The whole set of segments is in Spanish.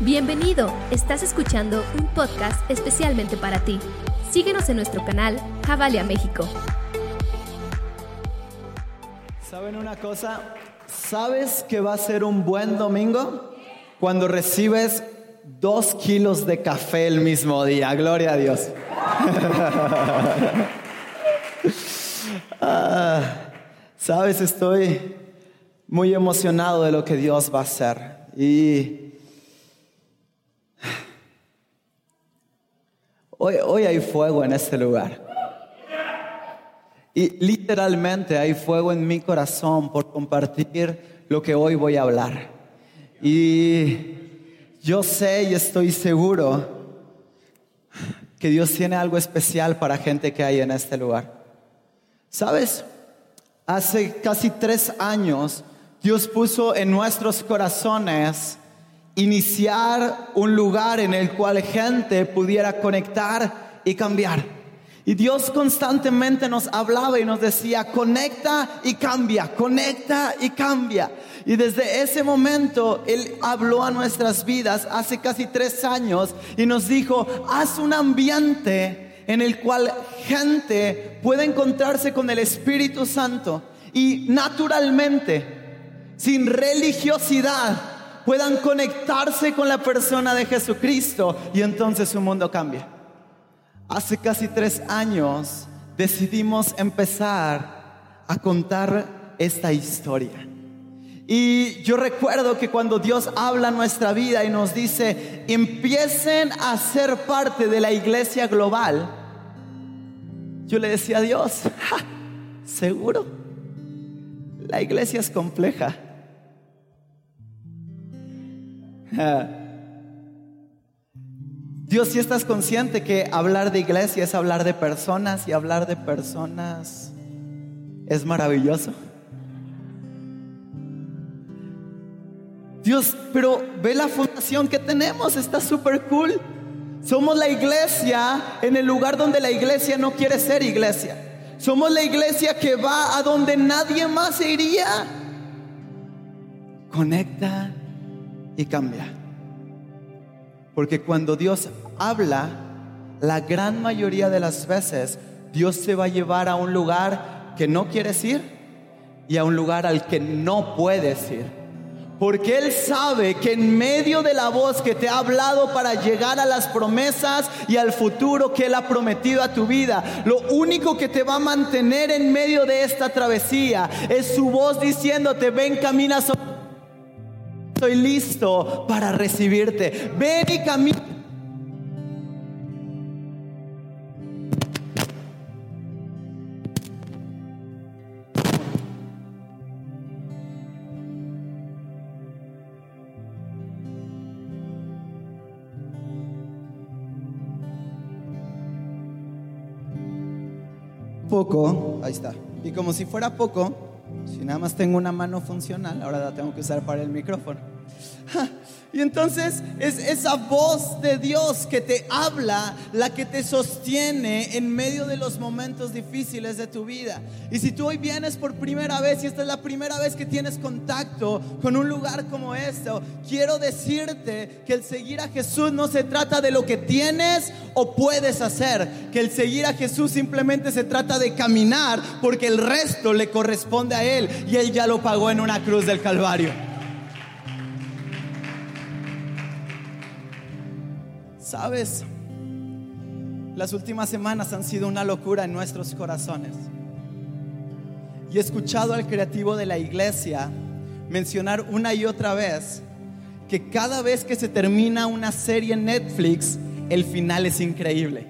Bienvenido, estás escuchando un podcast especialmente para ti. Síguenos en nuestro canal Javalia México. ¿Saben una cosa? ¿Sabes que va a ser un buen domingo? Cuando recibes dos kilos de café el mismo día. Gloria a Dios. Ah, Sabes, estoy muy emocionado de lo que Dios va a hacer. Y Hoy, hoy hay fuego en este lugar. Y literalmente hay fuego en mi corazón por compartir lo que hoy voy a hablar. Y yo sé y estoy seguro que Dios tiene algo especial para gente que hay en este lugar. ¿Sabes? Hace casi tres años Dios puso en nuestros corazones iniciar un lugar en el cual gente pudiera conectar y cambiar. Y Dios constantemente nos hablaba y nos decía, conecta y cambia, conecta y cambia. Y desde ese momento Él habló a nuestras vidas hace casi tres años y nos dijo, haz un ambiente en el cual gente pueda encontrarse con el Espíritu Santo y naturalmente, sin religiosidad, puedan conectarse con la persona de Jesucristo y entonces su mundo cambia. Hace casi tres años decidimos empezar a contar esta historia. Y yo recuerdo que cuando Dios habla nuestra vida y nos dice, empiecen a ser parte de la iglesia global, yo le decía a Dios, seguro, la iglesia es compleja. Dios, si estás consciente que hablar de iglesia es hablar de personas y hablar de personas es maravilloso. Dios, pero ve la fundación que tenemos, está súper cool. Somos la iglesia en el lugar donde la iglesia no quiere ser iglesia. Somos la iglesia que va a donde nadie más iría. Conecta y cambia. Porque cuando Dios habla, la gran mayoría de las veces Dios se va a llevar a un lugar que no quieres ir y a un lugar al que no puedes ir. Porque Él sabe que en medio de la voz que te ha hablado para llegar a las promesas y al futuro que Él ha prometido a tu vida, lo único que te va a mantener en medio de esta travesía es su voz diciéndote, ven, camina sobre estoy listo para recibirte. Ven y camina. Poco, ahí está. Y como si fuera poco, si nada más tengo una mano funcional, ahora la tengo que usar para el micrófono. Y entonces es esa voz de Dios que te habla, la que te sostiene en medio de los momentos difíciles de tu vida. Y si tú hoy vienes por primera vez y esta es la primera vez que tienes contacto con un lugar como este, quiero decirte que el seguir a Jesús no se trata de lo que tienes o puedes hacer, que el seguir a Jesús simplemente se trata de caminar porque el resto le corresponde a Él y Él ya lo pagó en una cruz del Calvario. Sabes, las últimas semanas han sido una locura en nuestros corazones. Y he escuchado al creativo de la iglesia mencionar una y otra vez que cada vez que se termina una serie en Netflix, el final es increíble.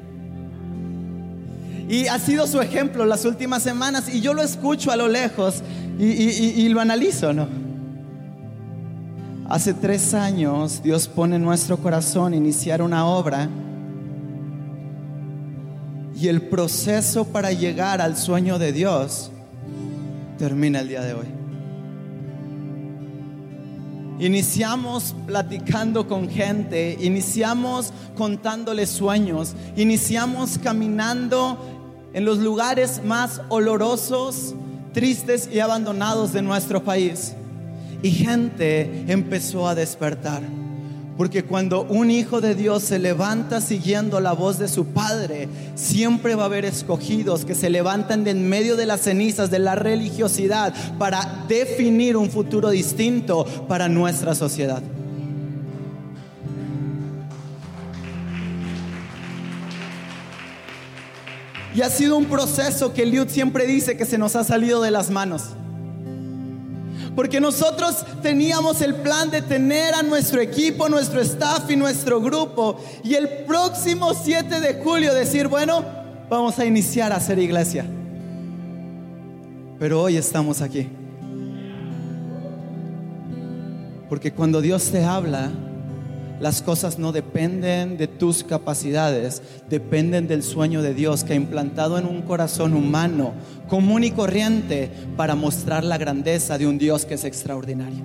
Y ha sido su ejemplo las últimas semanas y yo lo escucho a lo lejos y, y lo analizo, ¿no? Hace tres años Dios pone en nuestro corazón iniciar una obra y el proceso para llegar al sueño de Dios termina el día de hoy. Iniciamos platicando con gente, iniciamos contándoles sueños, iniciamos caminando en los lugares más olorosos, tristes y abandonados de nuestro país y gente empezó a despertar. Porque cuando un hijo de Dios se levanta siguiendo la voz de su padre, siempre va a haber escogidos que se levantan de en medio de las cenizas de la religiosidad para definir un futuro distinto para nuestra sociedad. Y ha sido un proceso que Liud siempre dice que se nos ha salido de las manos. Porque nosotros teníamos el plan de tener a nuestro equipo, nuestro staff y nuestro grupo. Y el próximo 7 de julio decir, bueno, vamos a iniciar a hacer iglesia. Pero hoy estamos aquí. Porque cuando Dios te habla, las cosas no dependen de tus capacidades, dependen del sueño de Dios que ha implantado en un corazón humano común y corriente para mostrar la grandeza de un Dios que es extraordinario.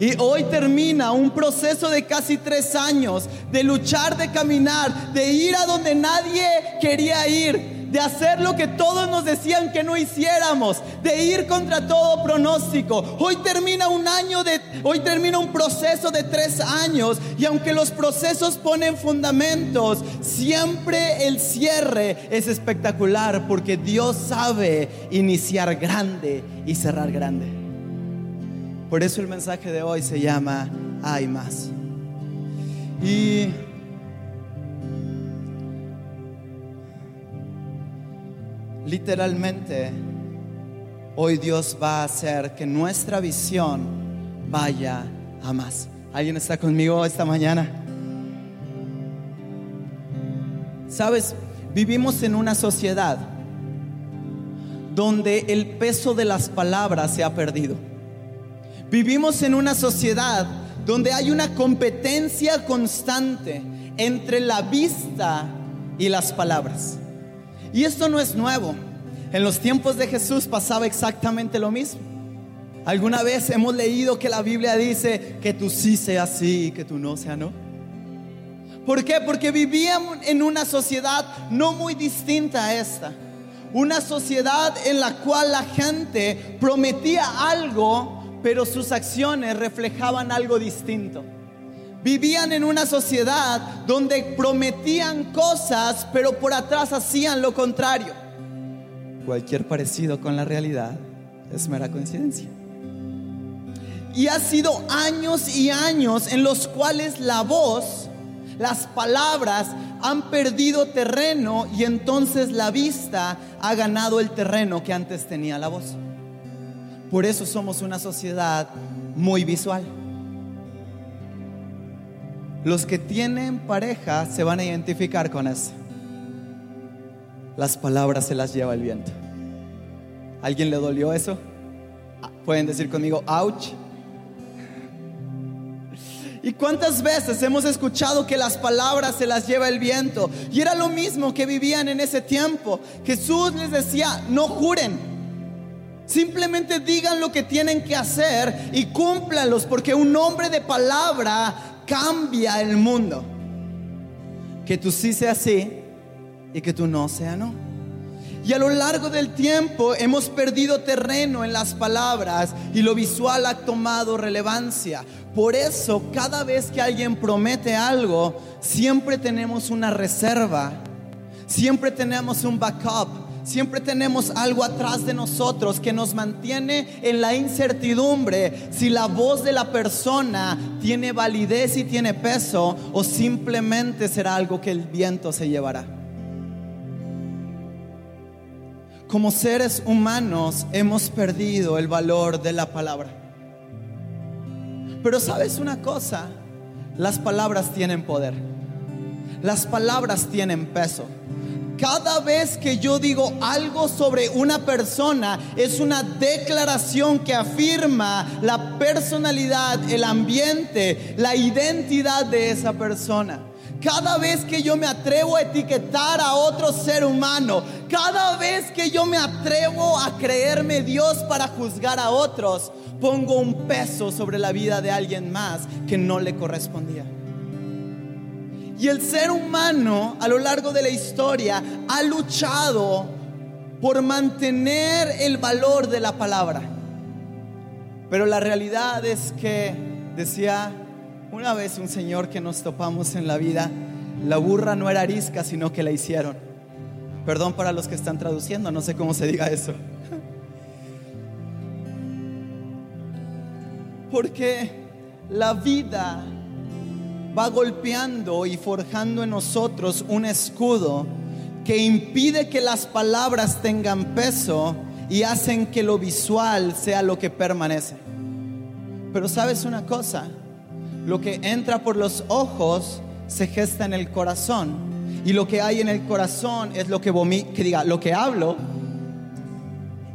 Y hoy termina un proceso de casi tres años de luchar, de caminar, de ir a donde nadie quería ir, de hacer lo que todos nos decían que no hiciéramos, de ir contra todo pronóstico. Hoy termina un año de, hoy termina un proceso de tres años y aunque los procesos ponen fundamentos, siempre el cierre es espectacular porque Dios sabe iniciar grande y cerrar grande. Por eso el mensaje de hoy se llama Hay más. Y literalmente, hoy Dios va a hacer que nuestra visión vaya a más. ¿Alguien está conmigo esta mañana? Sabes, vivimos en una sociedad donde el peso de las palabras se ha perdido. Vivimos en una sociedad donde hay una competencia constante entre la vista y las palabras. Y esto no es nuevo. En los tiempos de Jesús pasaba exactamente lo mismo. ¿Alguna vez hemos leído que la Biblia dice que tú sí sea sí y que tú no sea no? ¿Por qué? Porque vivíamos en una sociedad no muy distinta a esta. Una sociedad en la cual la gente prometía algo, pero sus acciones reflejaban algo distinto. Vivían en una sociedad donde prometían cosas, pero por atrás hacían lo contrario. Cualquier parecido con la realidad es mera coincidencia. Y ha sido años y años en los cuales la voz, las palabras han perdido terreno y entonces la vista ha ganado el terreno que antes tenía la voz. Por eso somos una sociedad muy visual. Los que tienen pareja se van a identificar con eso. Las palabras se las lleva el viento. ¿Alguien le dolió eso? Pueden decir conmigo, ouch. ¿Y cuántas veces hemos escuchado que las palabras se las lleva el viento? Y era lo mismo que vivían en ese tiempo. Jesús les decía, no juren. Simplemente digan lo que tienen que hacer y cúmplanlos, porque un hombre de palabra cambia el mundo. Que tú sí sea sí y que tú no sea no. Y a lo largo del tiempo hemos perdido terreno en las palabras y lo visual ha tomado relevancia. Por eso cada vez que alguien promete algo, siempre tenemos una reserva, siempre tenemos un backup Siempre tenemos algo atrás de nosotros que nos mantiene en la incertidumbre si la voz de la persona tiene validez y tiene peso o simplemente será algo que el viento se llevará. Como seres humanos hemos perdido el valor de la palabra. Pero sabes una cosa, las palabras tienen poder. Las palabras tienen peso. Cada vez que yo digo algo sobre una persona, es una declaración que afirma la personalidad, el ambiente, la identidad de esa persona. Cada vez que yo me atrevo a etiquetar a otro ser humano, cada vez que yo me atrevo a creerme Dios para juzgar a otros, pongo un peso sobre la vida de alguien más que no le correspondía. Y el ser humano a lo largo de la historia ha luchado por mantener el valor de la palabra. Pero la realidad es que, decía Una vez un señor que nos topamos en la vida, la burra no era arisca, sino que la hicieron. Perdón para los que están traduciendo, no sé cómo se diga eso. Porque la vida va golpeando y forjando en nosotros un escudo que impide que las palabras tengan peso y hacen que lo visual sea lo que permanece. Pero sabes una cosa, lo que entra por los ojos se gesta en el corazón. Y lo que hay en el corazón es lo que, diga, lo que hablo.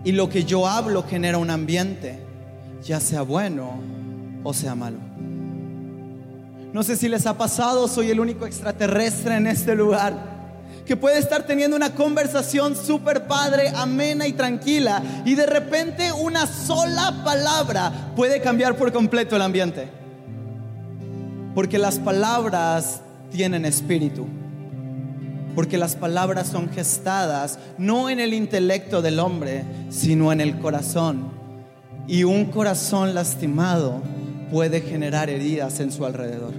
Y lo que yo hablo genera un ambiente, ya sea bueno o sea malo. No sé si les ha pasado, soy el único extraterrestre en este lugar que puede estar teniendo una conversación súper padre, amena y tranquila, y de repente una sola palabra puede cambiar por completo el ambiente. Porque las palabras tienen espíritu. Porque las palabras son gestadas no en el intelecto del hombre, sino en el corazón. Y un corazón lastimado puede generar heridas en su alrededor.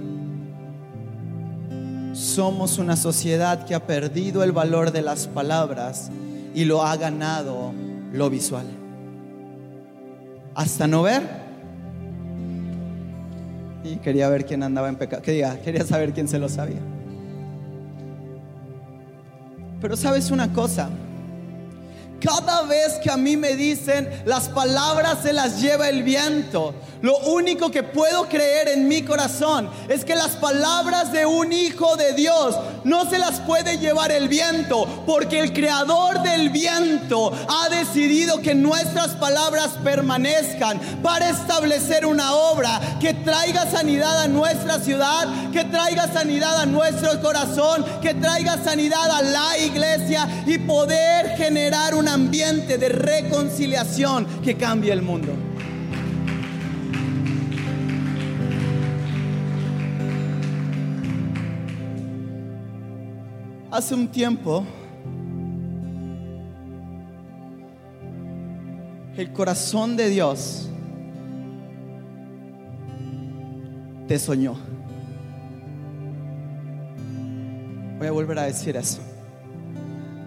Somos una sociedad que ha perdido el valor de las palabras y lo ha ganado lo visual. Hasta no ver y quería ver quién andaba en pecado. Quería, quería saber quién se lo sabía. Pero sabes una cosa, cada vez que a mí me dicen las palabras se las lleva el viento, lo único que puedo creer en mi corazón es que las palabras de un hijo de Dios no se las puede llevar el viento, porque el creador del viento ha decidido que nuestras palabras permanezcan para establecer una obra que traiga sanidad a nuestra ciudad, que traiga sanidad a nuestro corazón, que traiga sanidad a la iglesia y poder generar un ambiente de reconciliación que cambie el mundo. Hace un tiempo, el corazón de Dios te soñó. Voy a volver a decir eso.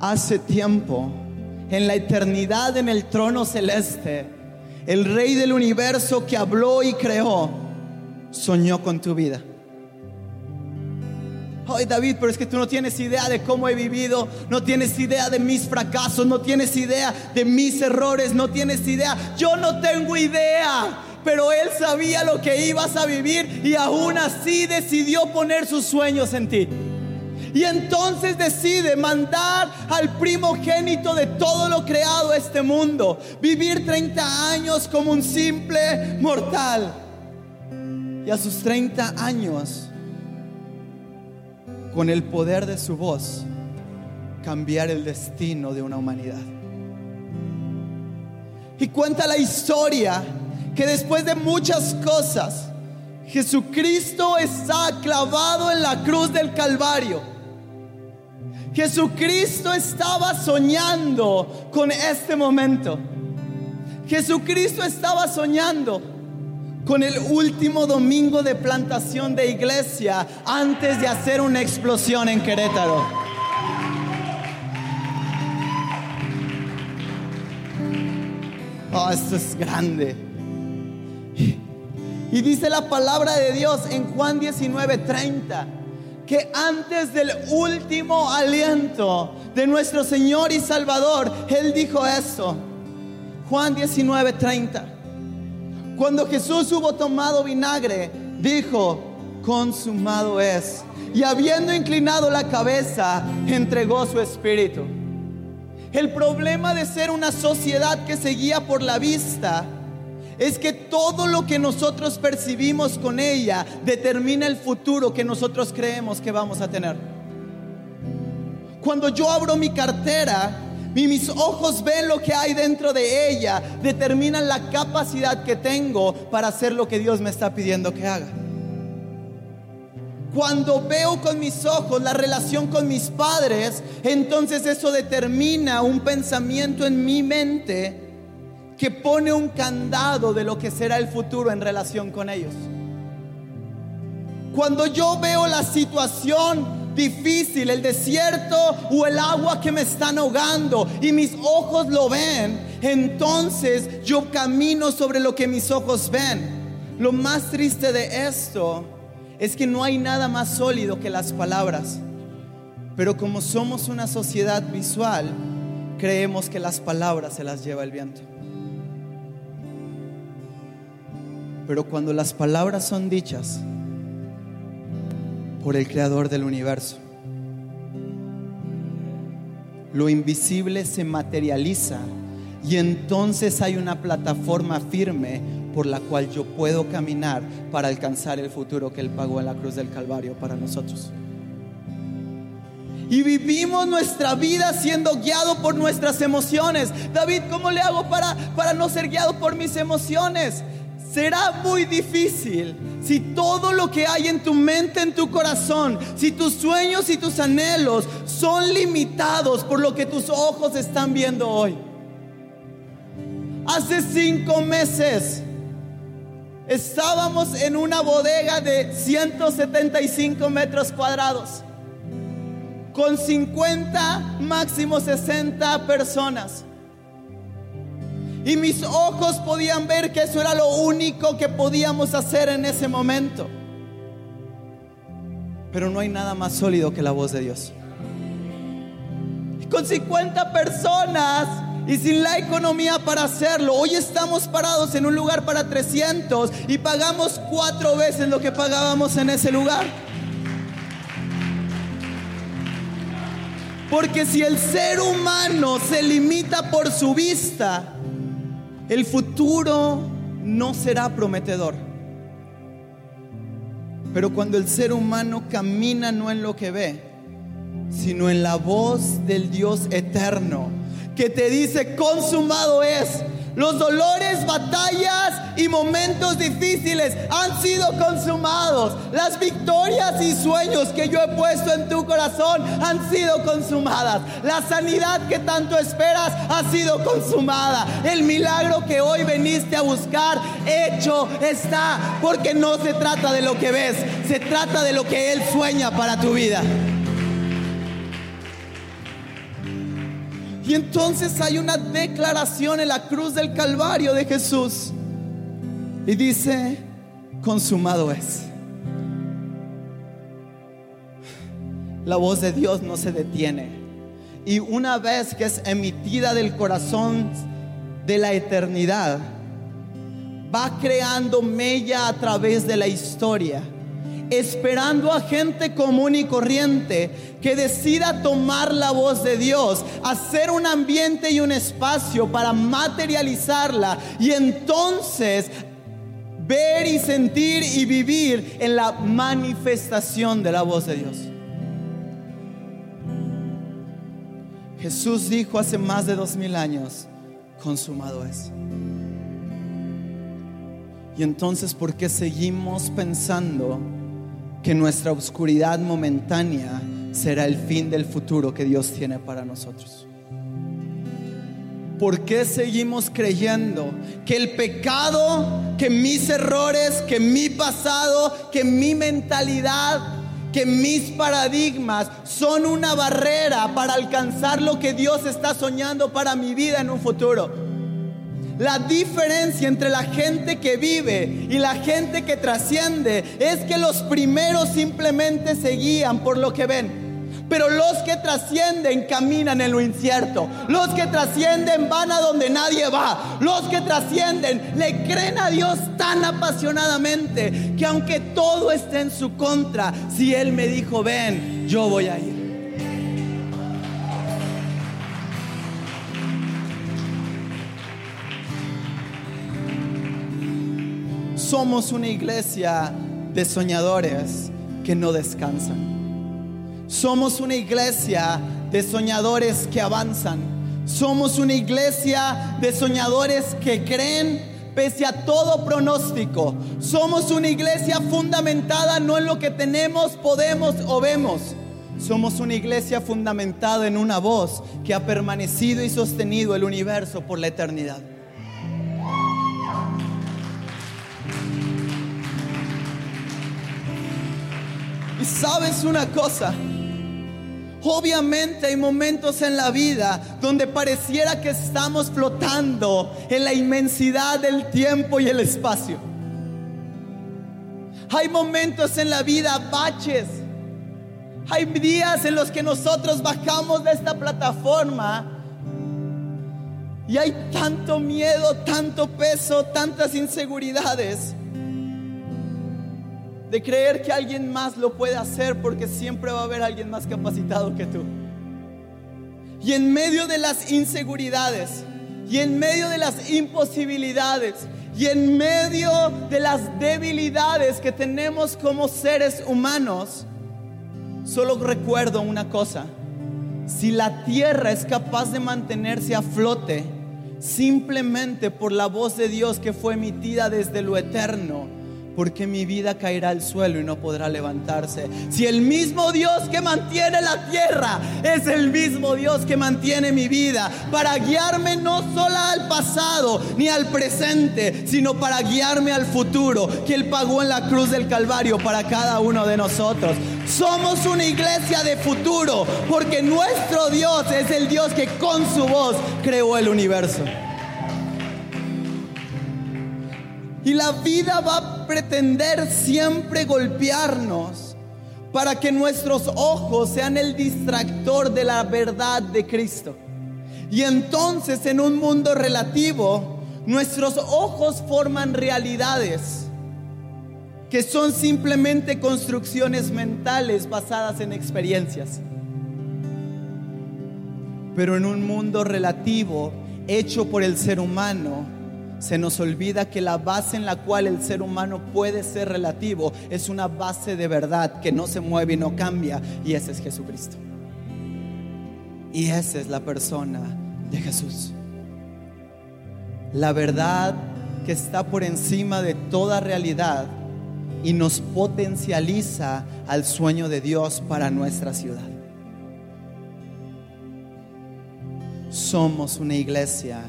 Hace tiempo, en la eternidad en el trono celeste, el rey del universo que habló y creó, soñó con tu vida. Ay David, pero es que tú no tienes idea de cómo he vivido, no tienes idea de mis fracasos, no tienes idea de mis errores, no tienes idea. Yo no tengo idea, pero Él sabía lo que ibas a vivir y aún así decidió poner sus sueños en ti. Y entonces decide mandar al primogénito de todo lo creado a este mundo, vivir 30 años como un simple mortal. Y a sus 30 años con el poder de su voz, cambiar el destino de una humanidad. Y cuenta la historia que después de muchas cosas, Jesucristo está clavado en la cruz del Calvario. Jesucristo estaba soñando con este momento. Jesucristo estaba soñando con el último domingo de plantación de iglesia antes de hacer una explosión en Querétaro. Oh, esto es grande. Y dice la palabra de Dios en Juan 19:30 que antes del último aliento de nuestro Señor y Salvador, Él dijo eso. Juan 19:30. Cuando Jesús hubo tomado vinagre, dijo, consumado es. Y habiendo inclinado la cabeza, entregó su espíritu. El problema de ser una sociedad que se guía por la vista es que todo lo que nosotros percibimos con ella determina el futuro que nosotros creemos que vamos a tener. Cuando yo abro mi cartera, y mis ojos ven lo que hay dentro de ella, determinan la capacidad que tengo para hacer lo que Dios me está pidiendo que haga. Cuando veo con mis ojos la relación con mis padres, entonces eso determina un pensamiento en mi mente que pone un candado de lo que será el futuro en relación con ellos. Cuando yo veo la situación difícil, el desierto o el agua que me están ahogando y mis ojos lo ven, entonces yo camino sobre lo que mis ojos ven. Lo más triste de esto es que no hay nada más sólido que las palabras. Pero como somos una sociedad visual, creemos que las palabras se las lleva el viento. Pero cuando las palabras son dichas por el creador del universo, lo invisible se materializa y entonces hay una plataforma firme por la cual yo puedo caminar para alcanzar el futuro que Él pagó en la cruz del Calvario para nosotros. Y vivimos nuestra vida siendo guiado por nuestras emociones. David, ¿cómo le hago para, para no ser guiado por mis emociones? Será muy difícil si todo lo que hay en tu mente, en tu corazón, si tus sueños y tus anhelos son limitados por lo que tus ojos están viendo hoy. Hace cinco meses estábamos en una bodega de 175 metros cuadrados con 50, máximo 60 personas. Y mis ojos podían ver que eso era lo único que podíamos hacer en ese momento. Pero no hay nada más sólido que la voz de Dios. Y con 50 personas y sin la economía para hacerlo, hoy estamos parados en un lugar para 300 y pagamos cuatro veces lo que pagábamos en ese lugar. Porque si el ser humano se limita por su vista, el futuro no será prometedor. Pero cuando el ser humano camina no en lo que ve, sino en la voz del Dios eterno, que te dice, consumado es, los dolores, batallas y momentos difíciles han sido consumados. Las victorias y sueños que yo he puesto en tu corazón han sido consumadas. La sanidad que tanto esperas ha sido consumada. El milagro que hoy veniste a buscar, hecho está. Porque no se trata de lo que ves, se trata de lo que Él sueña para tu vida. Y entonces hay una declaración en la cruz del Calvario de Jesús. Y dice, consumado es. La voz de Dios no se detiene. Y una vez que es emitida del corazón de la eternidad, va creando mella a través de la historia esperando a gente común y corriente que decida tomar la voz de Dios, hacer un ambiente y un espacio para materializarla y entonces ver y sentir y vivir en la manifestación de la voz de Dios. Jesús dijo hace más de dos mil años, consumado es. Y entonces, ¿por qué seguimos pensando que nuestra oscuridad momentánea será el fin del futuro que Dios tiene para nosotros. ¿Por qué seguimos creyendo que el pecado, que mis errores, que mi pasado, que mi mentalidad, que mis paradigmas son una barrera para alcanzar lo que Dios está soñando para mi vida en un futuro? La diferencia entre la gente que vive y la gente que trasciende es que los primeros simplemente se guían por lo que ven. Pero los que trascienden caminan en lo incierto. Los que trascienden van a donde nadie va. Los que trascienden le creen a Dios tan apasionadamente que aunque todo esté en su contra, si Él me dijo, ven, yo voy a ir. Somos una iglesia de soñadores que no descansan. Somos una iglesia de soñadores que avanzan. Somos una iglesia de soñadores que creen pese a todo pronóstico. Somos una iglesia fundamentada no en lo que tenemos, podemos o vemos. Somos una iglesia fundamentada en una voz que ha permanecido y sostenido el universo por la eternidad. Sabes una cosa, obviamente hay momentos en la vida donde pareciera que estamos flotando en la inmensidad del tiempo y el espacio. Hay momentos en la vida, baches. Hay días en los que nosotros bajamos de esta plataforma y hay tanto miedo, tanto peso, tantas inseguridades de creer que alguien más lo puede hacer porque siempre va a haber alguien más capacitado que tú. Y en medio de las inseguridades y en medio de las imposibilidades y en medio de las debilidades que tenemos como seres humanos, solo recuerdo una cosa. Si la tierra es capaz de mantenerse a flote simplemente por la voz de Dios que fue emitida desde lo eterno, porque mi vida caerá al suelo y no podrá levantarse. Si el mismo Dios que mantiene la tierra es el mismo Dios que mantiene mi vida, para guiarme no solo al pasado ni al presente, sino para guiarme al futuro, que Él pagó en la cruz del Calvario para cada uno de nosotros. Somos una iglesia de futuro, porque nuestro Dios es el Dios que con su voz creó el universo. Y la vida va a pretender siempre golpearnos para que nuestros ojos sean el distractor de la verdad de Cristo. Y entonces en un mundo relativo, nuestros ojos forman realidades que son simplemente construcciones mentales basadas en experiencias. Pero en un mundo relativo, hecho por el ser humano, se nos olvida que la base en la cual el ser humano puede ser relativo es una base de verdad que no se mueve y no cambia, y ese es Jesucristo. Y esa es la persona de Jesús. La verdad que está por encima de toda realidad y nos potencializa al sueño de Dios para nuestra ciudad. Somos una iglesia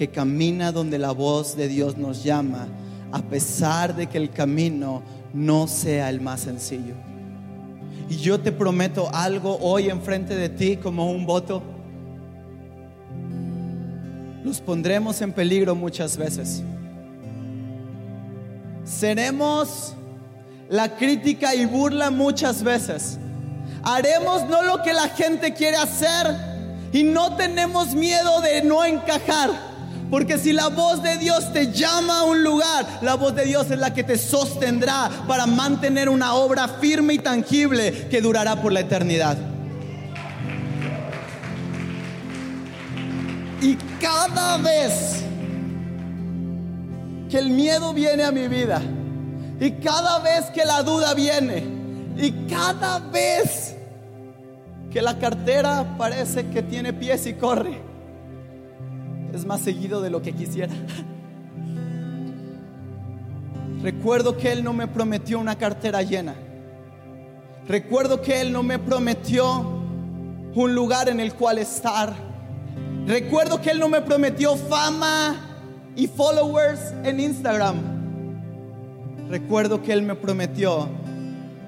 que camina donde la voz de Dios nos llama, a pesar de que el camino no sea el más sencillo. Y yo te prometo algo hoy enfrente de ti como un voto. Los pondremos en peligro muchas veces. Seremos la crítica y burla muchas veces. Haremos no lo que la gente quiere hacer y no tenemos miedo de no encajar. Porque si la voz de Dios te llama a un lugar, la voz de Dios es la que te sostendrá para mantener una obra firme y tangible que durará por la eternidad. Y cada vez que el miedo viene a mi vida, y cada vez que la duda viene, y cada vez que la cartera parece que tiene pies y corre, es más seguido de lo que quisiera. Recuerdo que Él no me prometió una cartera llena. Recuerdo que Él no me prometió un lugar en el cual estar. Recuerdo que Él no me prometió fama y followers en Instagram. Recuerdo que Él me prometió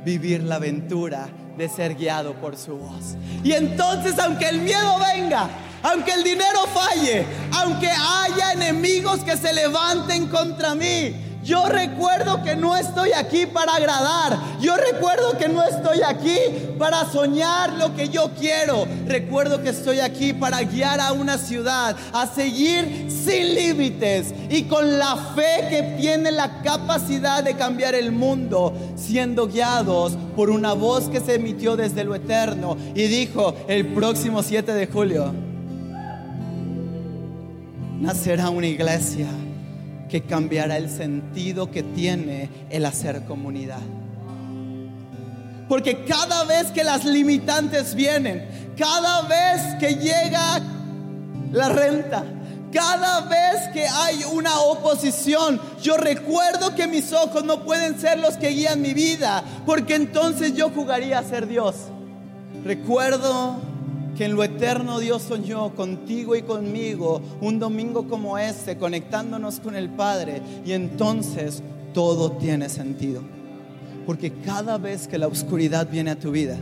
vivir la aventura de ser guiado por su voz. Y entonces, aunque el miedo venga, aunque el dinero falle, aunque haya enemigos que se levanten contra mí, yo recuerdo que no estoy aquí para agradar. Yo recuerdo que no estoy aquí para soñar lo que yo quiero. Recuerdo que estoy aquí para guiar a una ciudad a seguir sin límites y con la fe que tiene la capacidad de cambiar el mundo, siendo guiados por una voz que se emitió desde lo eterno y dijo el próximo 7 de julio nacerá una iglesia que cambiará el sentido que tiene el hacer comunidad. Porque cada vez que las limitantes vienen, cada vez que llega la renta, cada vez que hay una oposición, yo recuerdo que mis ojos no pueden ser los que guían mi vida, porque entonces yo jugaría a ser Dios. Recuerdo que en lo eterno Dios soñó contigo y conmigo un domingo como este, conectándonos con el Padre, y entonces todo tiene sentido. Porque cada vez que la oscuridad viene a tu vida,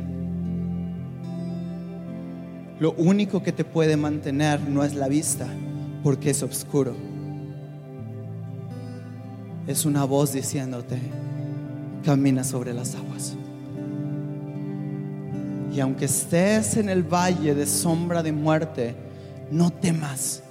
lo único que te puede mantener no es la vista, porque es oscuro. Es una voz diciéndote, camina sobre las aguas. Y aunque estés en el valle de sombra de muerte, no temas,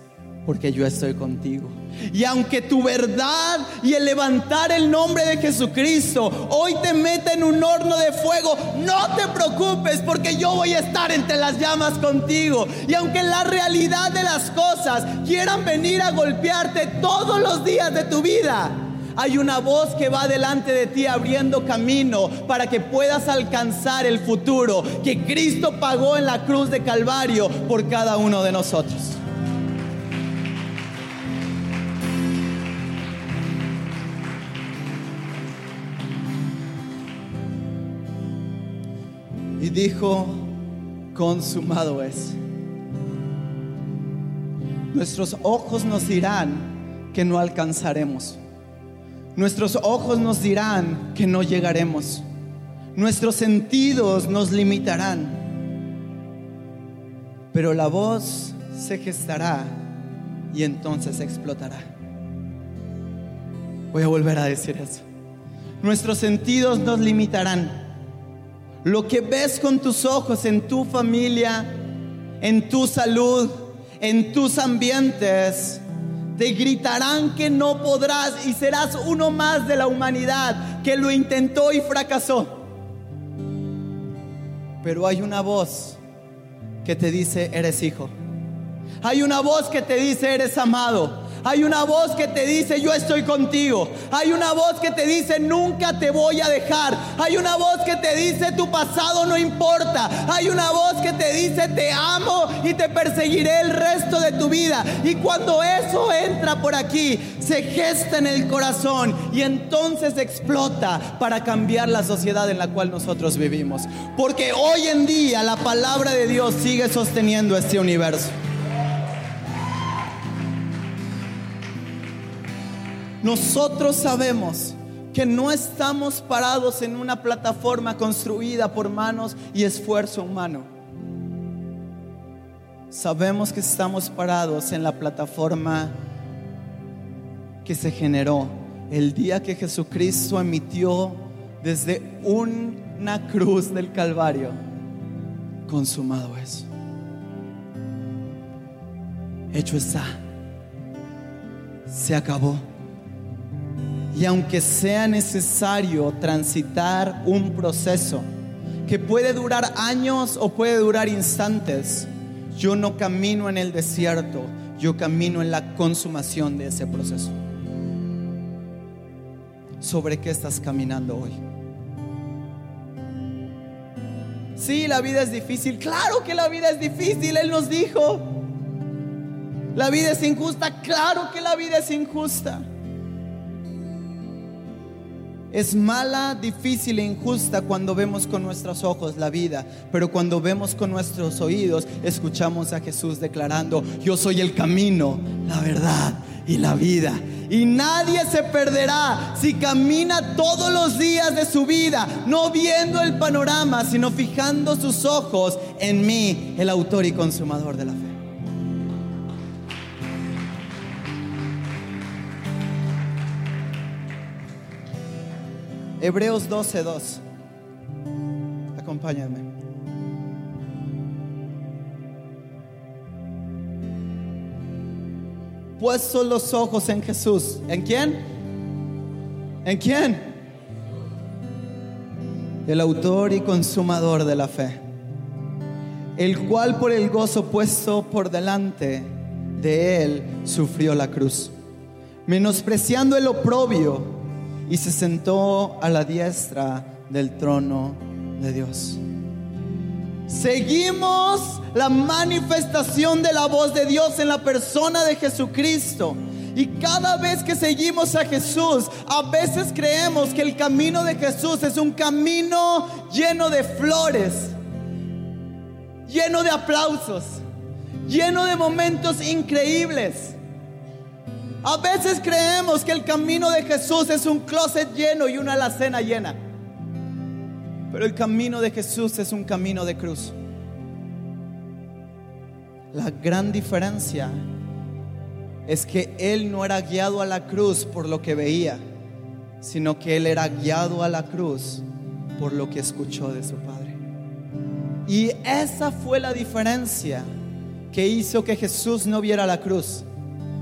porque yo estoy contigo. Y aunque tu verdad y el levantar el nombre de Jesucristo hoy te meta en un horno de fuego, no te preocupes porque yo voy a estar entre las llamas contigo. Y aunque la realidad de las cosas quieran venir a golpearte todos los días de tu vida, hay una voz que va delante de ti abriendo camino para que puedas alcanzar el futuro que Cristo pagó en la cruz de Calvario por cada uno de nosotros. Y dijo, consumado es. Nuestros ojos nos dirán que no alcanzaremos. Nuestros ojos nos dirán que no llegaremos. Nuestros sentidos nos limitarán. Pero la voz se gestará y entonces explotará. Voy a volver a decir eso. Nuestros sentidos nos limitarán. Lo que ves con tus ojos en tu familia, en tu salud, en tus ambientes, te gritarán que no podrás y serás uno más de la humanidad que lo intentó y fracasó. Pero hay una voz que te dice, eres hijo. Hay una voz que te dice, eres amado. Hay una voz que te dice, yo estoy contigo. Hay una voz que te dice, nunca te voy a dejar. Hay una voz que te dice, tu pasado no importa. Hay una voz que te dice, te amo y te perseguiré el resto de tu vida. Y cuando eso entra por aquí, se gesta en el corazón y entonces explota para cambiar la sociedad en la cual nosotros vivimos. Porque hoy en día la palabra de Dios sigue sosteniendo este universo. Nosotros sabemos que no estamos parados en una plataforma construida por manos y esfuerzo humano. Sabemos que estamos parados en la plataforma que se generó el día que Jesucristo emitió desde una cruz del Calvario. Consumado es. Hecho está. Se acabó. Y aunque sea necesario transitar un proceso que puede durar años o puede durar instantes, yo no camino en el desierto, yo camino en la consumación de ese proceso. ¿Sobre qué estás caminando hoy? Sí, la vida es difícil. Claro que la vida es difícil, Él nos dijo. La vida es injusta. Claro que la vida es injusta. Es mala, difícil e injusta cuando vemos con nuestros ojos la vida, pero cuando vemos con nuestros oídos, escuchamos a Jesús declarando, yo soy el camino, la verdad y la vida. Y nadie se perderá si camina todos los días de su vida, no viendo el panorama, sino fijando sus ojos en mí, el autor y consumador de la fe. Hebreos 12:2. Acompáñame. Puesto los ojos en Jesús. ¿En quién? ¿En quién? El autor y consumador de la fe. El cual por el gozo puesto por delante de él sufrió la cruz, menospreciando el oprobio y se sentó a la diestra del trono de Dios. Seguimos la manifestación de la voz de Dios en la persona de Jesucristo. Y cada vez que seguimos a Jesús, a veces creemos que el camino de Jesús es un camino lleno de flores, lleno de aplausos, lleno de momentos increíbles. A veces creemos que el camino de Jesús es un closet lleno y una alacena llena. Pero el camino de Jesús es un camino de cruz. La gran diferencia es que Él no era guiado a la cruz por lo que veía, sino que Él era guiado a la cruz por lo que escuchó de su Padre. Y esa fue la diferencia que hizo que Jesús no viera la cruz,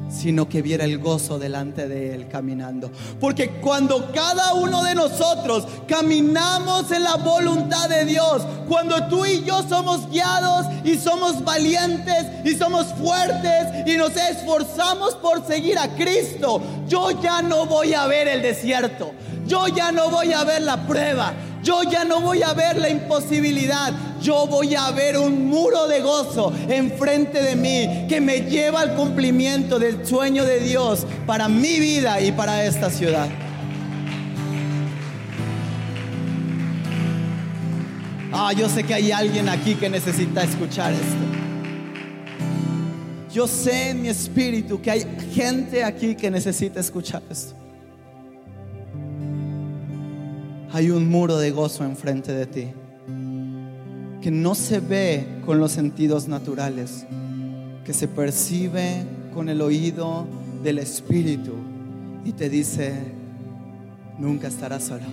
sino que viera el gozo delante de Él caminando. Porque cuando cada uno de nosotros caminamos en la voluntad de Dios, cuando tú y yo somos guiados y somos valientes y somos fuertes y nos esforzamos por seguir a Cristo, yo ya no voy a ver el desierto, yo ya no voy a ver la prueba, yo ya no voy a ver la imposibilidad, yo voy a ver un muro de gozo enfrente de mí que me lleva al cumplimiento del sueño de Dios para mi vida y para esta ciudad. Ah, yo sé que hay alguien aquí que necesita escuchar esto. Yo sé en mi espíritu que hay gente aquí que necesita escuchar esto. Hay un muro de gozo enfrente de ti que no se ve con los sentidos naturales, que se percibe con el oído del Espíritu y te dice, nunca estarás solo.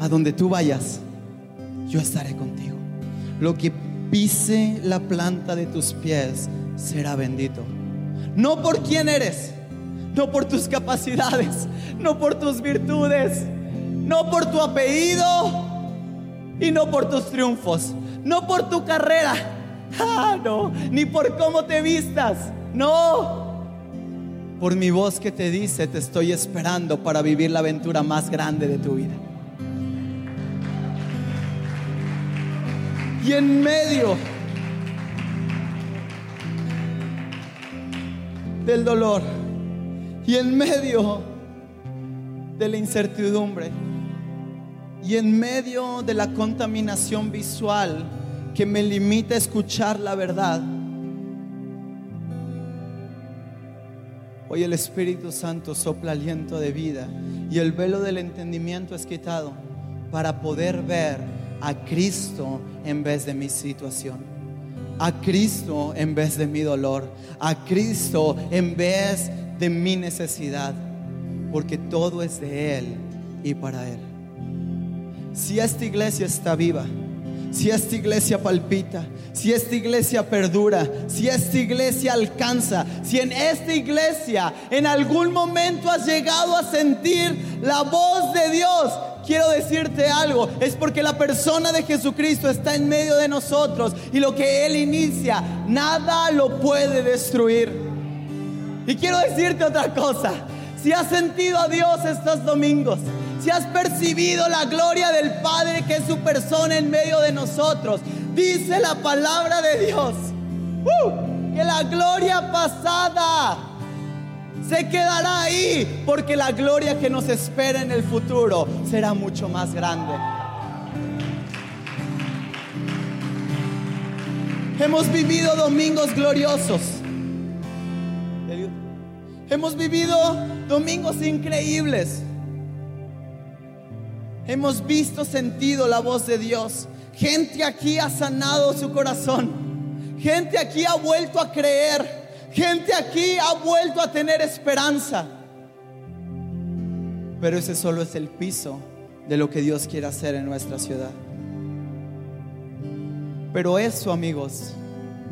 A donde tú vayas, yo estaré contigo. Lo que pise la planta de tus pies será bendito. No por quién eres, no por tus capacidades, no por tus virtudes, no por tu apellido y no por tus triunfos, no por tu carrera, ah, no, ni por cómo te vistas, no. Por mi voz que te dice, te estoy esperando para vivir la aventura más grande de tu vida. Y en medio del dolor y en medio de la incertidumbre y en medio de la contaminación visual que me limita a escuchar la verdad, hoy el Espíritu Santo sopla aliento de vida y el velo del entendimiento es quitado para poder ver a Cristo en vez de mi situación, a Cristo en vez de mi dolor, a Cristo en vez de mi necesidad, porque todo es de Él y para Él si esta iglesia está viva, si esta iglesia palpita, si esta iglesia perdura, si esta iglesia alcanza, si en esta iglesia en algún momento has llegado a sentir la voz de Dios, quiero decirte algo, es porque la persona de Jesucristo está en medio de nosotros y lo que Él inicia, nada lo puede destruir. Y quiero decirte otra cosa, si has sentido a Dios estos domingos, si has percibido la gloria del Padre que es su persona en medio de nosotros, dice la palabra de Dios uh, que la gloria pasada se quedará ahí porque la gloria que nos espera en el futuro será mucho más grande. Hemos vivido domingos gloriosos. Hemos vivido domingos increíbles. Hemos visto, sentido la voz de Dios. Gente aquí ha sanado su corazón. Gente aquí ha vuelto a creer. Gente aquí ha vuelto a tener esperanza. Pero ese solo es el piso de lo que Dios quiere hacer en nuestra ciudad. Pero eso, amigos,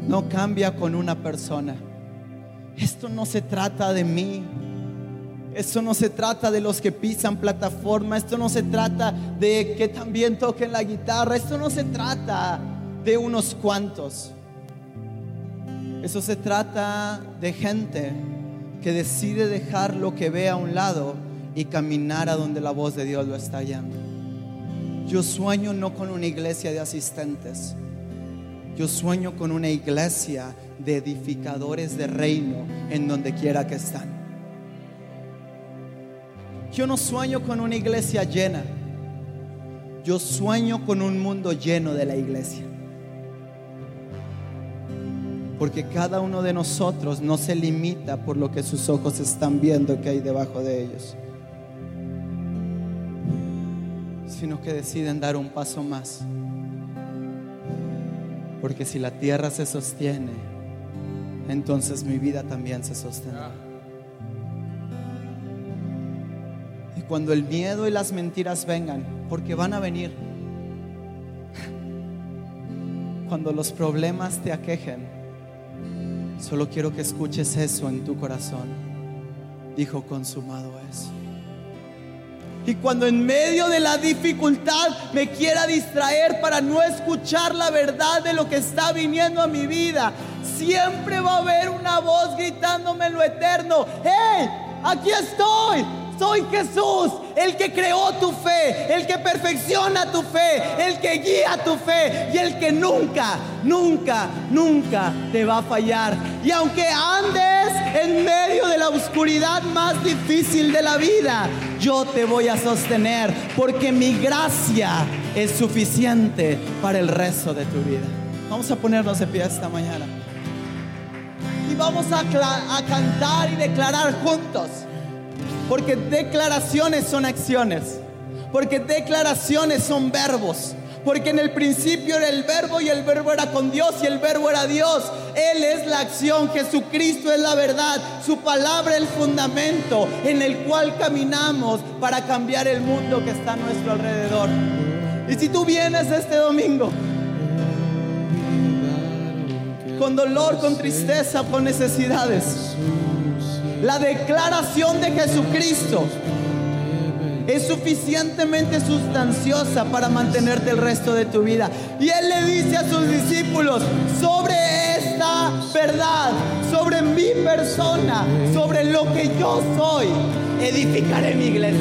no cambia con una persona. Esto no se trata de mí. Esto no se trata de los que pisan plataforma, esto no se trata de que también toquen la guitarra, esto no se trata de unos cuantos. Eso se trata de gente que decide dejar lo que ve a un lado y caminar a donde la voz de Dios lo está guiando. Yo sueño no con una iglesia de asistentes, yo sueño con una iglesia de edificadores de reino en donde quiera que están. Yo no sueño con una iglesia llena. Yo sueño con un mundo lleno de la iglesia. Porque cada uno de nosotros no se limita por lo que sus ojos están viendo que hay debajo de ellos. sino que deciden dar un paso más. Porque si la tierra se sostiene, entonces mi vida también se sostendrá. Cuando el miedo y las mentiras vengan, porque van a venir, cuando los problemas te aquejen, solo quiero que escuches eso en tu corazón. Dijo, consumado es. Y cuando en medio de la dificultad me quiera distraer para no escuchar la verdad de lo que está viniendo a mi vida, siempre va a haber una voz gritándome en lo eterno, ¡Hey! Aquí estoy, soy Jesús, el que creó tu fe, el que perfecciona tu fe, el que guía tu fe y el que nunca, nunca, nunca te va a fallar. Y aunque andes en medio de la oscuridad más difícil de la vida, yo te voy a sostener porque mi gracia es suficiente para el resto de tu vida. Vamos a ponernos de pie esta mañana. Y vamos a, a cantar y declarar juntos. Porque declaraciones son acciones. Porque declaraciones son verbos. Porque en el principio era el verbo y el verbo era con Dios y el verbo era Dios. Él es la acción, Jesucristo es la verdad, su palabra el fundamento en el cual caminamos para cambiar el mundo que está a nuestro alrededor. Y si tú vienes este domingo con dolor, con tristeza, con necesidades, la declaración de Jesucristo es suficientemente sustanciosa para mantenerte el resto de tu vida. Y Él le dice a sus discípulos, sobre esta verdad, sobre mi persona, sobre lo que yo soy, edificaré mi iglesia,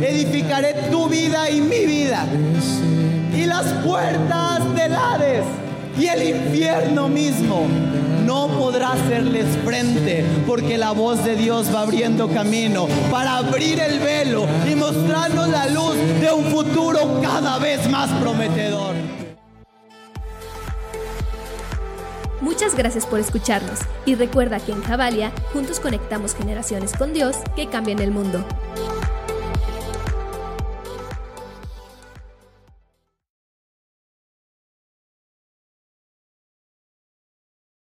edificaré tu vida y mi vida. Y las puertas del Hades y el infierno mismo no podrá hacerles frente porque la voz de Dios va abriendo camino para abrir el velo y mostrarnos la luz de un futuro cada vez más prometedor. Muchas gracias por escucharnos y recuerda que en Javalia juntos conectamos generaciones con Dios que cambian el mundo.